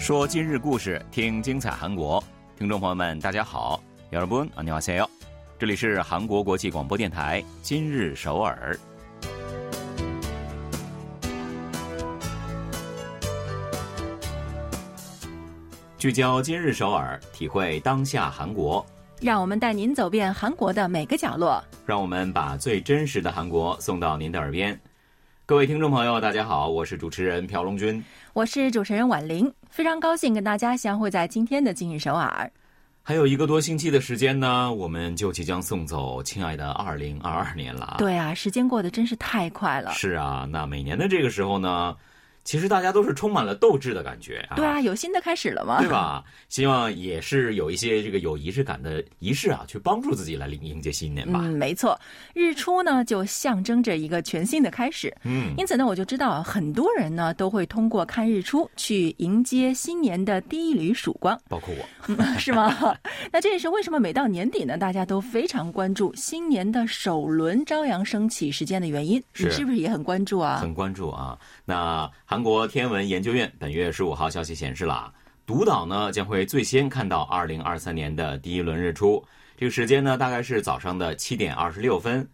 说今日故事，听精彩韩国。听众朋友们，大家好，여러분안녕하세 요。 这里是韩国国际广播电台今日首尔。聚焦今日首尔，体会当下韩国。让我们带您走遍韩国的每个角落。让我们把最真实的韩国送到您的耳边。 各位听众朋友，大家好，我是主持人朴龙军，我是主持人婉玲，非常高兴跟大家相会在今天的今日首尔。还有一个多星期的时间呢，我们就即将送走亲爱的二零二二年了。对啊，时间过得真是太快了。是啊，那每年的这个时候呢？其实大家都是充满了斗志的感觉啊！对啊，有新的开始了吗？对吧？希望也是有一些这个有仪式感的仪式啊，去帮助自己来迎迎接新年吧。嗯，没错，日出呢就象征着一个全新的开始。嗯，因此呢，我就知道很多人呢都会通过看日出去迎接新年的第一缕曙光，包括我，是吗？那这也是为什么每到年底呢，大家都非常关注新年的首轮朝阳升起时间的原因。你是不是也很关注啊？很关注啊！那。韩国天文研究院本月十五号消息显示了，独岛呢将会最先看到二零二三年的第一轮日出。这个时间呢大概是早上的七点二十六分，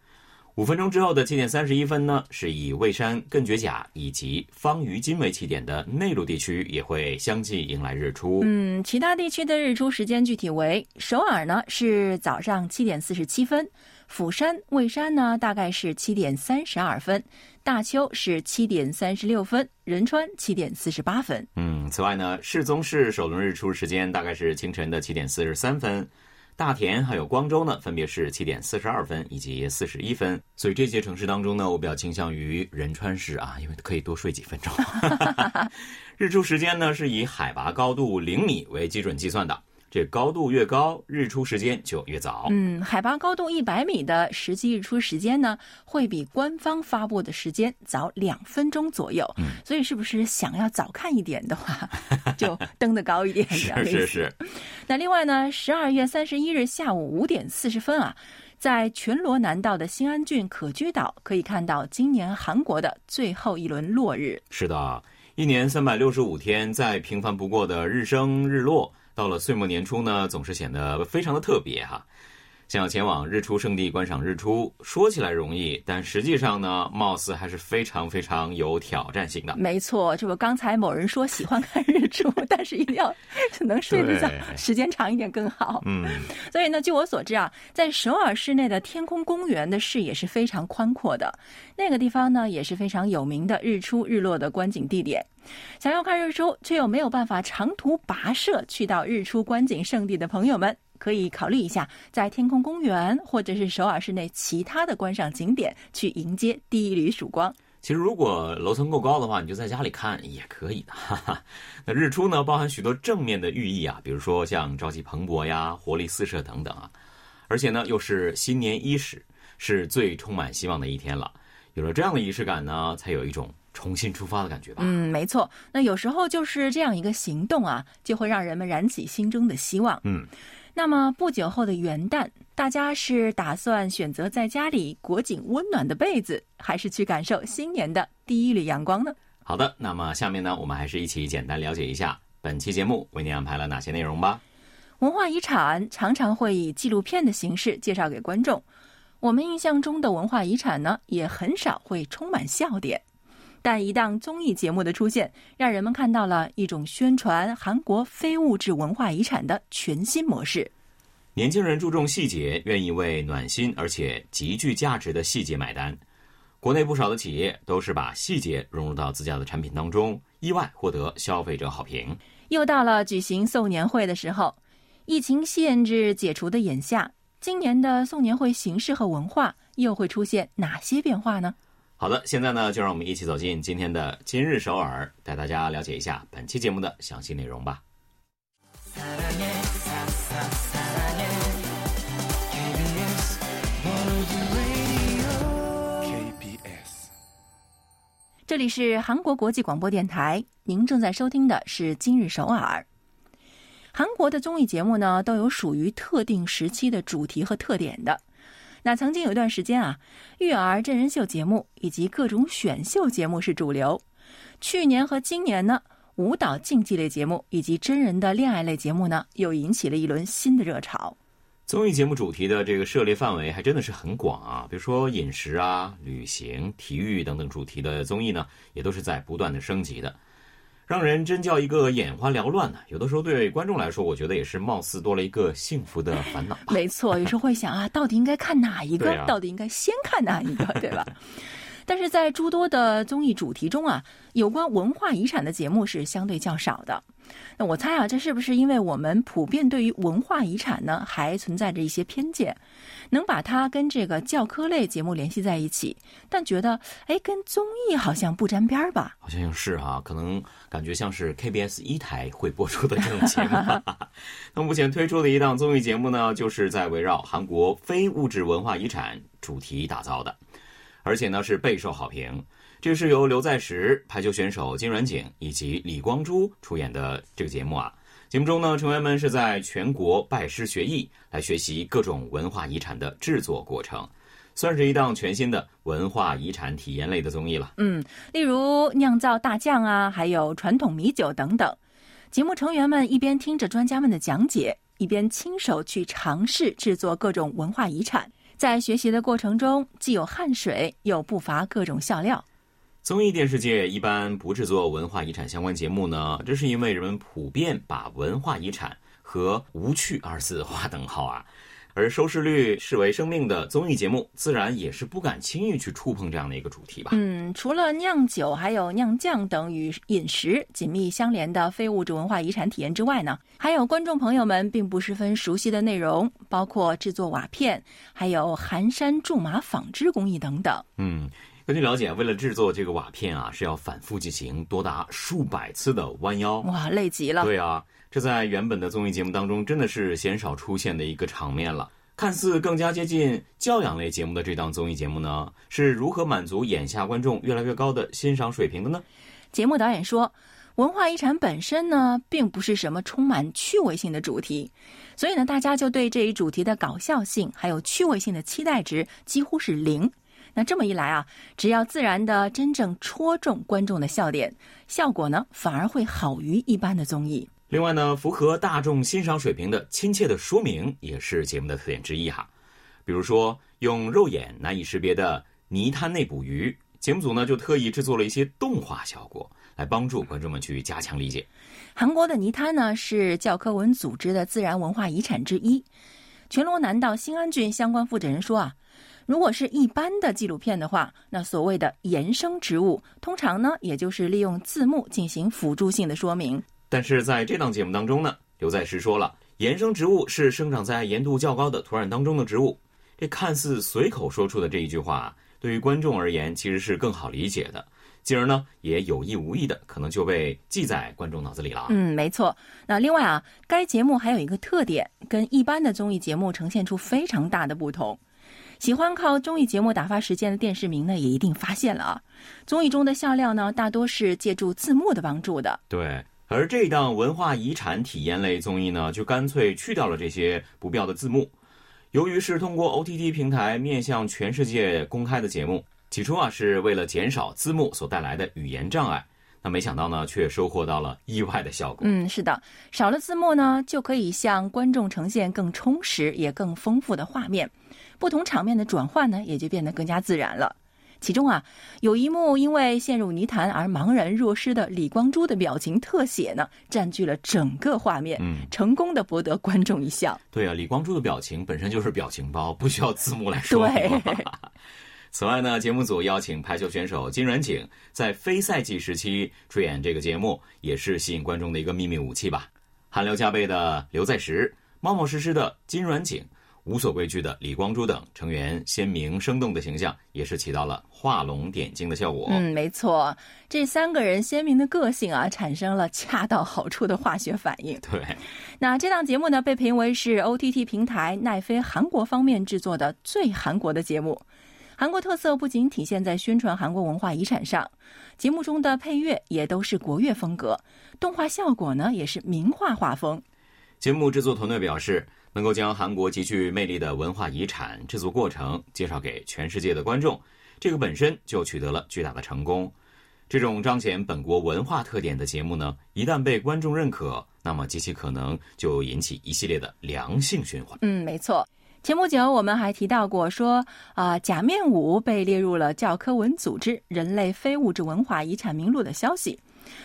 五分钟之后的七点三十一分呢，是以蔚山、艮爵甲以及方于金为起点的内陆地区也会相继迎来日出。嗯，其他地区的日出时间具体为：首尔呢是早上七点四十七分。釜山、蔚山呢，大概是七点三十二分；大邱是七点三十六分；仁川七点四十八分。嗯，此外呢，世宗市首轮日出时间大概是清晨的七点四十三分，大田还有光州呢，分别是七点四十二分以及四十一分。所以这些城市当中呢，我比较倾向于仁川市啊，因为可以多睡几分钟。日出时间呢，是以海拔高度零米为基准计算的。这高度越高，日出时间就越早。嗯，海拔高度一百米的实际日出时间呢，会比官方发布的时间早两分钟左右。嗯，所以是不是想要早看一点的话，就登得高一点？是是是。那另外呢，十二月三十一日下午五点四十分啊，在全罗南道的新安郡可居岛，可以看到今年韩国的最后一轮落日。是的，一年三百六十五天，再平凡不过的日升日落。到了岁末年初呢，总是显得非常的特别哈。想要前往日出圣地观赏日出，说起来容易，但实际上呢，貌似还是非常非常有挑战性的。没错，这不刚才某人说喜欢看日出，但是一定要能睡得着，时间长一点更好。嗯，所以呢，据我所知啊，在首尔市内的天空公园的视野是非常宽阔的，那个地方呢也是非常有名的日出日落的观景地点。想要看日出却又没有办法长途跋涉去到日出观景圣地的朋友们。可以考虑一下，在天空公园或者是首尔市内其他的观赏景点去迎接第一缕曙光。其实，如果楼层够高的话，你就在家里看也可以的。哈哈。那日出呢，包含许多正面的寓意啊，比如说像朝气蓬勃呀、活力四射等等啊。而且呢，又是新年伊始，是最充满希望的一天了。有了这样的仪式感呢，才有一种重新出发的感觉吧。嗯，没错。那有时候就是这样一个行动啊，就会让人们燃起心中的希望。嗯。那么不久后的元旦，大家是打算选择在家里裹紧温暖的被子，还是去感受新年的第一缕阳光呢？好的，那么下面呢，我们还是一起简单了解一下本期节目为您安排了哪些内容吧。文化遗产常常会以纪录片的形式介绍给观众，我们印象中的文化遗产呢，也很少会充满笑点。但一档综艺节目的出现，让人们看到了一种宣传韩国非物质文化遗产的全新模式。年轻人注重细节，愿意为暖心而且极具价值的细节买单。国内不少的企业都是把细节融入到自家的产品当中，意外获得消费者好评。又到了举行送年会的时候，疫情限制解除的眼下，今年的送年会形式和文化又会出现哪些变化呢？好的，现在呢，就让我们一起走进今天的今日首尔，带大家了解一下本期节目的详细内容吧。这里是韩国国际广播电台，您正在收听的是今日首尔。韩国的综艺节目呢，都有属于特定时期的主题和特点的。那曾经有一段时间啊，育儿真人秀节目以及各种选秀节目是主流。去年和今年呢，舞蹈竞技类节目以及真人的恋爱类节目呢，又引起了一轮新的热潮。综艺节目主题的这个涉猎范围还真的是很广啊，比如说饮食啊、旅行、体育等等主题的综艺呢，也都是在不断的升级的，让人真叫一个眼花缭乱呢。有的时候对观众来说，我觉得也是貌似多了一个幸福的烦恼吧。没错，有时候会想啊，到底应该看哪一个？啊到底应该先看哪一个，对吧？但是在诸多的综艺主题中啊，有关文化遗产的节目是相对较少的。那我猜啊，这是不是因为我们普遍对于文化遗产呢，还存在着一些偏见，能把它跟这个教科类节目联系在一起，但觉得哎，跟综艺好像不沾边儿吧？好像是啊，可能感觉像是 KBS 一台会播出的这种节目。那目前推出的一档综艺节目呢，就是在围绕韩国非物质文化遗产主题打造的，而且呢是备受好评。这是由刘在石、排球选手金软景以及李光洙出演的这个节目啊。节目中呢，成员们是在全国拜师学艺，来学习各种文化遗产的制作过程，算是一档全新的文化遗产体验类的综艺了。嗯，例如酿造大酱啊，还有传统米酒等等。节目成员们一边听着专家们的讲解，一边亲手去尝试制作各种文化遗产。在学习的过程中，既有汗水，又不乏各种笑料。综艺电视界一般不制作文化遗产相关节目呢，这是因为人们普遍把文化遗产和无趣二字划等号啊。而收视率视为生命的综艺节目，自然也是不敢轻易去触碰这样的一个主题吧。嗯，除了酿酒、还有酿酱等与饮食紧密相连的非物质文化遗产体验之外呢，还有观众朋友们并不十分熟悉的内容，包括制作瓦片，还有寒山苎麻纺织工艺等等。嗯，根据了解，为了制作这个瓦片啊，是要反复进行多达数百次的弯腰。哇，累极了。对啊，这在原本的综艺节目当中真的是鲜少出现的一个场面了。看似更加接近教养类节目的这档综艺节目呢，是如何满足眼下观众越来越高的欣赏水平的呢？节目导演说，文化遗产本身呢，并不是什么充满趣味性的主题，所以呢，大家就对这一主题的搞笑性还有趣味性的期待值几乎是零。那这么一来啊，只要自然的真正戳中观众的笑点，效果呢反而会好于一般的综艺。另外呢，符合大众欣赏水平的亲切的说明也是节目的特点之一哈。比如说，用肉眼难以识别的泥滩内捕鱼，节目组呢就特意制作了一些动画效果，来帮助观众们去加强理解。韩国的泥滩呢是教科文组织的自然文化遗产之一。全罗南道新安郡相关负责人说啊，如果是一般的纪录片的话，那所谓的衍生植物，通常呢也就是利用字幕进行辅助性的说明。但是在这档节目当中呢，刘在石说了，衍生植物是生长在盐度较高的土壤当中的植物。这看似随口说出的这一句话，对于观众而言其实是更好理解的，进而呢也有意无意的可能就被记在观众脑子里了。嗯，没错。那另外啊，该节目还有一个特点，跟一般的综艺节目呈现出非常大的不同。喜欢靠综艺节目打发时间的电视迷呢，也一定发现了啊，综艺中的笑料呢，大多是借助字幕的帮助的。对。而这档文化遗产体验类综艺呢，就干脆去掉了这些不必要的字幕。由于是通过 OTT 平台面向全世界公开的节目，起初啊是为了减少字幕所带来的语言障碍，那没想到呢，却收获到了意外的效果。嗯，是的，少了字幕呢，就可以向观众呈现更充实也更丰富的画面，不同场面的转换呢，也就变得更加自然了。其中啊，有一幕因为陷入泥潭而茫然若失的李光洙的表情特写呢，占据了整个画面，嗯，成功的博得观众一笑。对啊，李光洙的表情本身就是表情包，不需要字幕来说对。此外呢，节目组邀请排球选手金软景在非赛季时期出演这个节目，也是吸引观众的一个秘密武器吧。汗流浃背的刘在石，冒冒失失的金软景。无所畏惧的李光洙等成员鲜明生动的形象，也是起到了画龙点睛的效果。嗯，没错，这三个人鲜明的个性啊，产生了恰到好处的化学反应。对，那这档节目呢，被评为是 OTT 平台奈飞韩国方面制作的最韩国的节目。韩国特色不仅体现在宣传韩国文化遗产上，节目中的配乐也都是国乐风格，动画效果呢也是名画画风。节目制作团队表示。能够将韩国极具魅力的文化遗产制作过程介绍给全世界的观众，这个本身就取得了巨大的成功。这种彰显本国文化特点的节目呢，一旦被观众认可，那么极其可能就引起一系列的良性循环。嗯，没错。前不久我们还提到过，说啊，假面舞被列入了教科文组织人类非物质文化遗产名录的消息。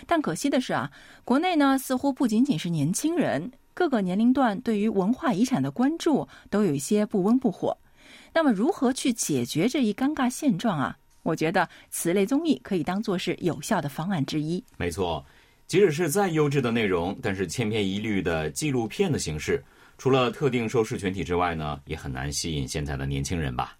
但可惜的是啊，国内呢似乎不仅仅是年轻人，各个年龄段对于文化遗产的关注都有一些不温不火。那么，如何去解决这一尴尬现状啊？我觉得此类综艺可以当做是有效的方案之一。没错，即使是再优质的内容，但是千篇一律的纪录片的形式，除了特定收视群体之外呢，也很难吸引现在的年轻人吧？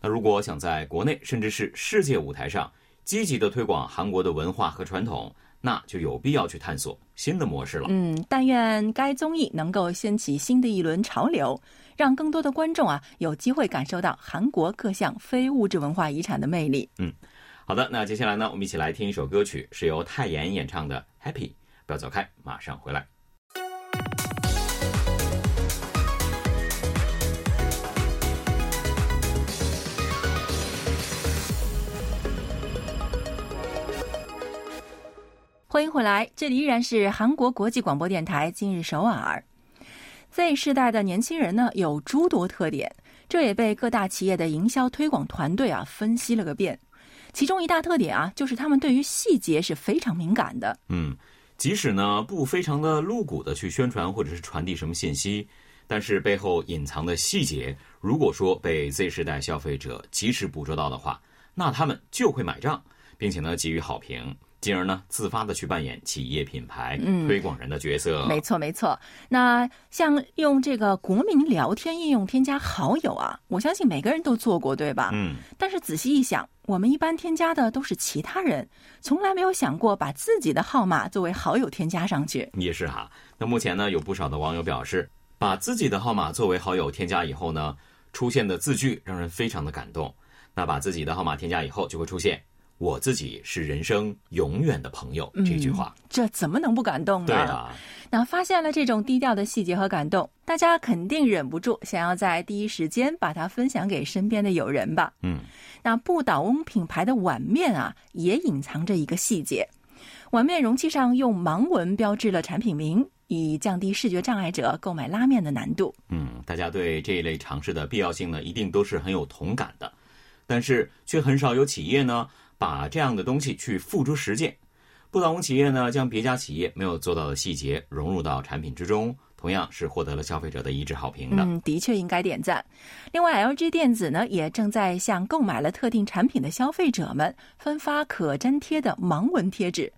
那如果想在国内甚至是世界舞台上积极的推广韩国的文化和传统，那就有必要去探索新的模式了。嗯，但愿该综艺能够掀起新的一轮潮流。让更多的观众啊有机会感受到韩国各项非物质文化遗产的魅力。嗯，好的，那接下来呢，我们一起来听一首歌曲，是由泰妍演唱的《Happy》，不要走开，马上回来。欢迎回来，这里依然是韩国国际广播电台今日首尔。Z 世代的年轻人呢，有诸多特点，这也被各大企业的营销推广团队啊分析了个遍。其中一大特点啊，就是他们对于细节是非常敏感的。嗯，即使呢不非常的露骨的去宣传或者是传递什么信息，但是背后隐藏的细节，如果说被 Z 世代消费者及时捕捉到的话，那他们就会买账，并且呢给予好评。进而呢，自发的去扮演企业品牌推广人的角色。没错，没错。那像用这个国民聊天应用添加好友啊，我相信每个人都做过，对吧？嗯。但是仔细一想，我们一般添加的都是其他人，从来没有想过把自己的号码作为好友添加上去。也是哈。那目前呢，有不少的网友表示，把自己的号码作为好友添加以后呢，出现的字句让人非常的感动。那把自己的号码添加以后，就会出现。我自己是人生永远的朋友，这句话，这怎么能不感动呢？对啊，那发现了这种低调的细节和感动，大家肯定忍不住想要在第一时间把它分享给身边的友人吧？嗯，那不倒翁品牌的碗面啊，也隐藏着一个细节，碗面容器上用盲文标志了产品名，以降低视觉障碍者购买拉面的难度。嗯，大家对这一类尝试的必要性呢，一定都是很有同感的，但是却很少有企业呢。把这样的东西去付诸实践，不倒翁企业呢，将别家企业没有做到的细节融入到产品之中，同样是获得了消费者的一致好评的。嗯，的确应该点赞。另外，LG 电子呢，也正在向购买了特定产品的消费者们分发可粘贴的盲文贴纸。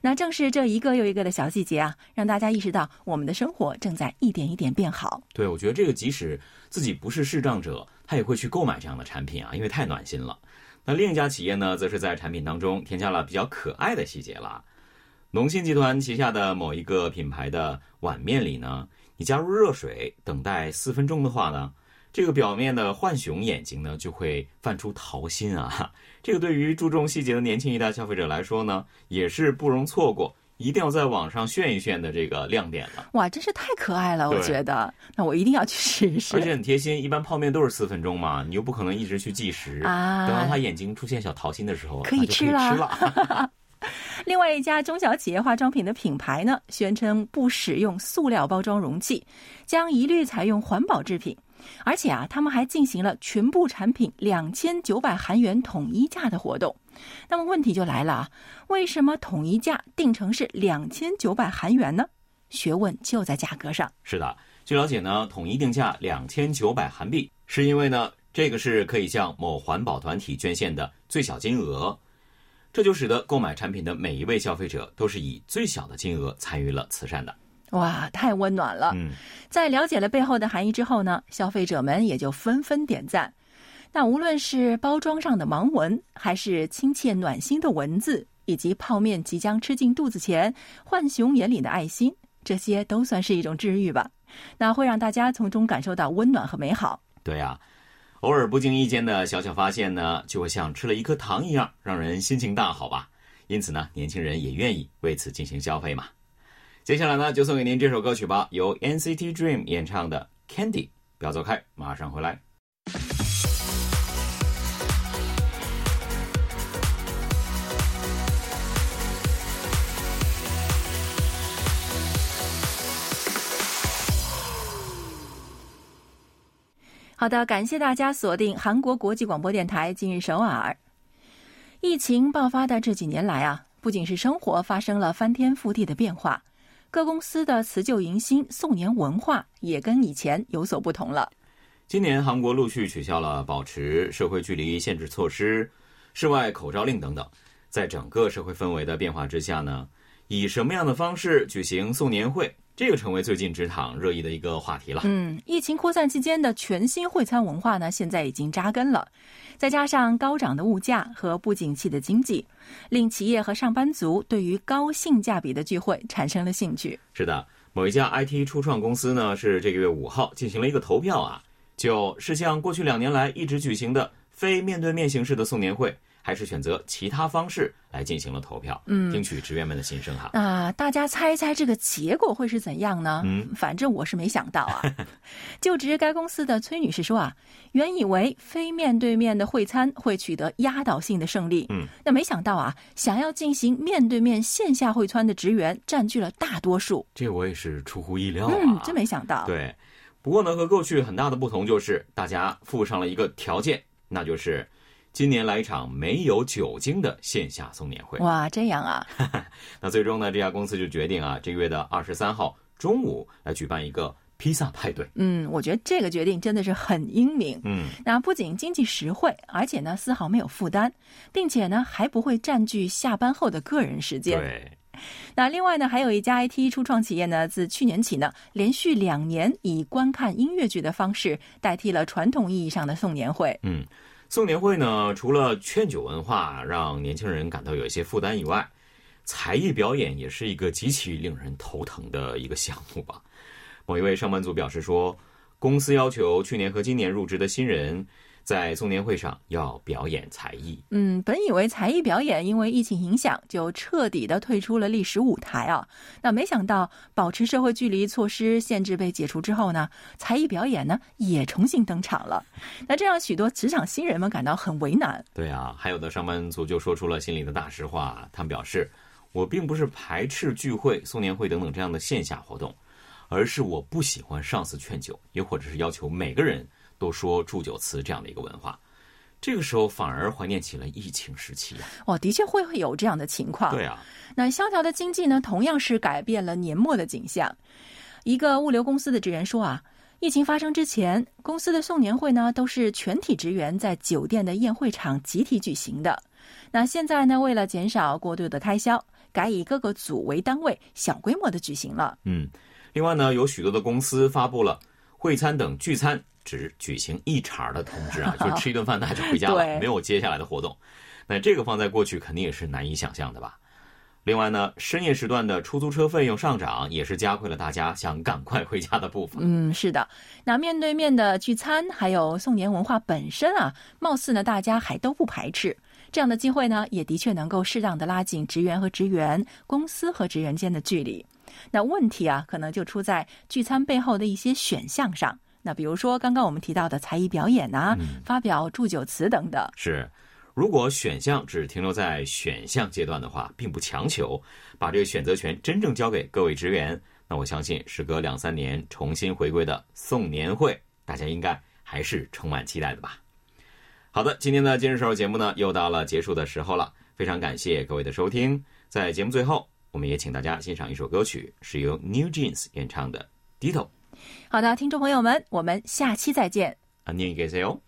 那正是这一个又一个的小细节啊，让大家意识到我们的生活正在一点一点变好。对，我觉得这个即使自己不是视障者，他也会去购买这样的产品啊，因为太暖心了。那另一家企业呢，则是在产品当中添加了比较可爱的细节了。农信集团旗下的某一个品牌的碗面里呢，你加入热水，等待四分钟的话呢，这个表面的浣熊眼睛呢就会泛出桃心啊。这个对于注重细节的年轻一代消费者来说呢，也是不容错过。一定要在网上炫一炫的这个亮点了！哇，真是太可爱了，我觉得。那我一定要去试一试。而且很贴心，一般泡面都是四分钟嘛，你又不可能一直去计时啊。等到他眼睛出现小桃心的时候，可以吃了。另外一家中小企业化妆品的品牌呢，宣称不使用塑料包装容器，将一律采用环保制品。而且啊，他们还进行了全部产品两千九百韩元统一价的活动。那么问题就来了啊，为什么统一价定成是两千九百韩元呢？学问就在价格上。是的，据了解呢，统一定价两千九百韩币，是因为呢，这个是可以向某环保团体捐献的最小金额，这就使得购买产品的每一位消费者都是以最小的金额参与了慈善的。哇，太温暖了！嗯，在了解了背后的含义之后呢，消费者们也就纷纷点赞。那无论是包装上的盲文，还是亲切暖心的文字，以及泡面即将吃进肚子前，浣熊眼里的爱心，这些都算是一种治愈吧。那会让大家从中感受到温暖和美好。对啊，偶尔不经意间的小小发现呢，就会像吃了一颗糖一样，让人心情大好吧。因此呢，年轻人也愿意为此进行消费嘛。接下来呢，就送给您这首歌曲吧，由 NCT Dream 演唱的《Candy》。不要走开，马上回来。好的，感谢大家锁定韩国国际广播电台今日首尔。疫情爆发的这几年来啊，不仅是生活发生了翻天覆地的变化，各公司的辞旧迎新、送年文化也跟以前有所不同了。今年韩国陆续取消了保持社会距离限制措施、室外口罩令等等。在整个社会氛围的变化之下呢，以什么样的方式举行送年会？这个成为最近职场热议的一个话题了。嗯，疫情扩散期间的全新会餐文化呢，现在已经扎根了。再加上高涨的物价和不景气的经济，令企业和上班族对于高性价比的聚会产生了兴趣。是的，某一家 IT 初创公司呢，是这个月五号进行了一个投票啊，就是像过去两年来一直举行的非面对面形式的送年会。还是选择其他方式来进行了投票，嗯，听取职员们的心声哈。那大家猜一猜这个结果会是怎样呢？嗯，反正我是没想到啊。就职该公司的崔女士说啊，原以为非面对面的会餐会取得压倒性的胜利，嗯，那没想到啊，想要进行面对面线下会餐的职员占据了大多数。这我也是出乎意料啊，真没想到。对，不过呢，和过去很大的不同就是大家附上了一个条件，那就是。今年来一场没有酒精的线下送年会。哇，这样啊！那最终呢，这家公司就决定啊，这个月的二十三号中午来举办一个披萨派对。嗯，我觉得这个决定真的是很英明。嗯，那不仅经济实惠，而且呢丝毫没有负担，并且呢还不会占据下班后的个人时间。对。那另外呢，还有一家 IT 初创企业呢，自去年起呢，连续两年以观看音乐剧的方式代替了传统意义上的送年会。嗯。送年会呢，除了劝酒文化让年轻人感到有一些负担以外，才艺表演也是一个极其令人头疼的一个项目吧。某一位上班族表示说，公司要求去年和今年入职的新人。在送年会上要表演才艺。嗯，本以为才艺表演因为疫情影响就彻底的退出了历史舞台啊，那没想到保持社会距离措施限制被解除之后呢，才艺表演呢也重新登场了。那这让许多职场新人们感到很为难。对啊，还有的上班族就说出了心里的大实话，他们表示，我并不是排斥聚会、送年会等等这样的线下活动，而是我不喜欢上司劝酒，也或者是要求每个人。都说祝酒词这样的一个文化，这个时候反而怀念起了疫情时期啊！哦，的确会有这样的情况。对啊，那萧条的经济呢，同样是改变了年末的景象。一个物流公司的职员说啊，疫情发生之前，公司的送年会呢都是全体职员在酒店的宴会场集体举行的。那现在呢，为了减少过度的开销，改以各个组为单位，小规模的举行了。嗯，另外呢，有许多的公司发布了会餐等聚餐。只举行一茬的通知啊，就吃一顿饭，大家就回家了，没有接下来的活动。那这个放在过去肯定也是难以想象的吧？另外呢，深夜时段的出租车费用上涨，也是加快了大家想赶快回家的步伐。嗯，是的。那面对面的聚餐，还有送年文化本身啊，貌似呢大家还都不排斥。这样的机会呢，也的确能够适当的拉近职员和职员、公司和职员间的距离。那问题啊，可能就出在聚餐背后的一些选项上。那比如说，刚刚我们提到的才艺表演呐，发表祝酒词等等。是，如果选项只停留在选项阶段的话，并不强求，把这个选择权真正交给各位职员，那我相信，时隔两三年重新回归的送年会，大家应该还是充满期待的吧。好的，今天的今日首尔节目呢，又到了结束的时候了，非常感谢各位的收听。在节目最后，我们也请大家欣赏一首歌曲，是由 New Jeans 演唱的《Ditto》。好的，听众朋友们，我们下期再见。안녕히계세요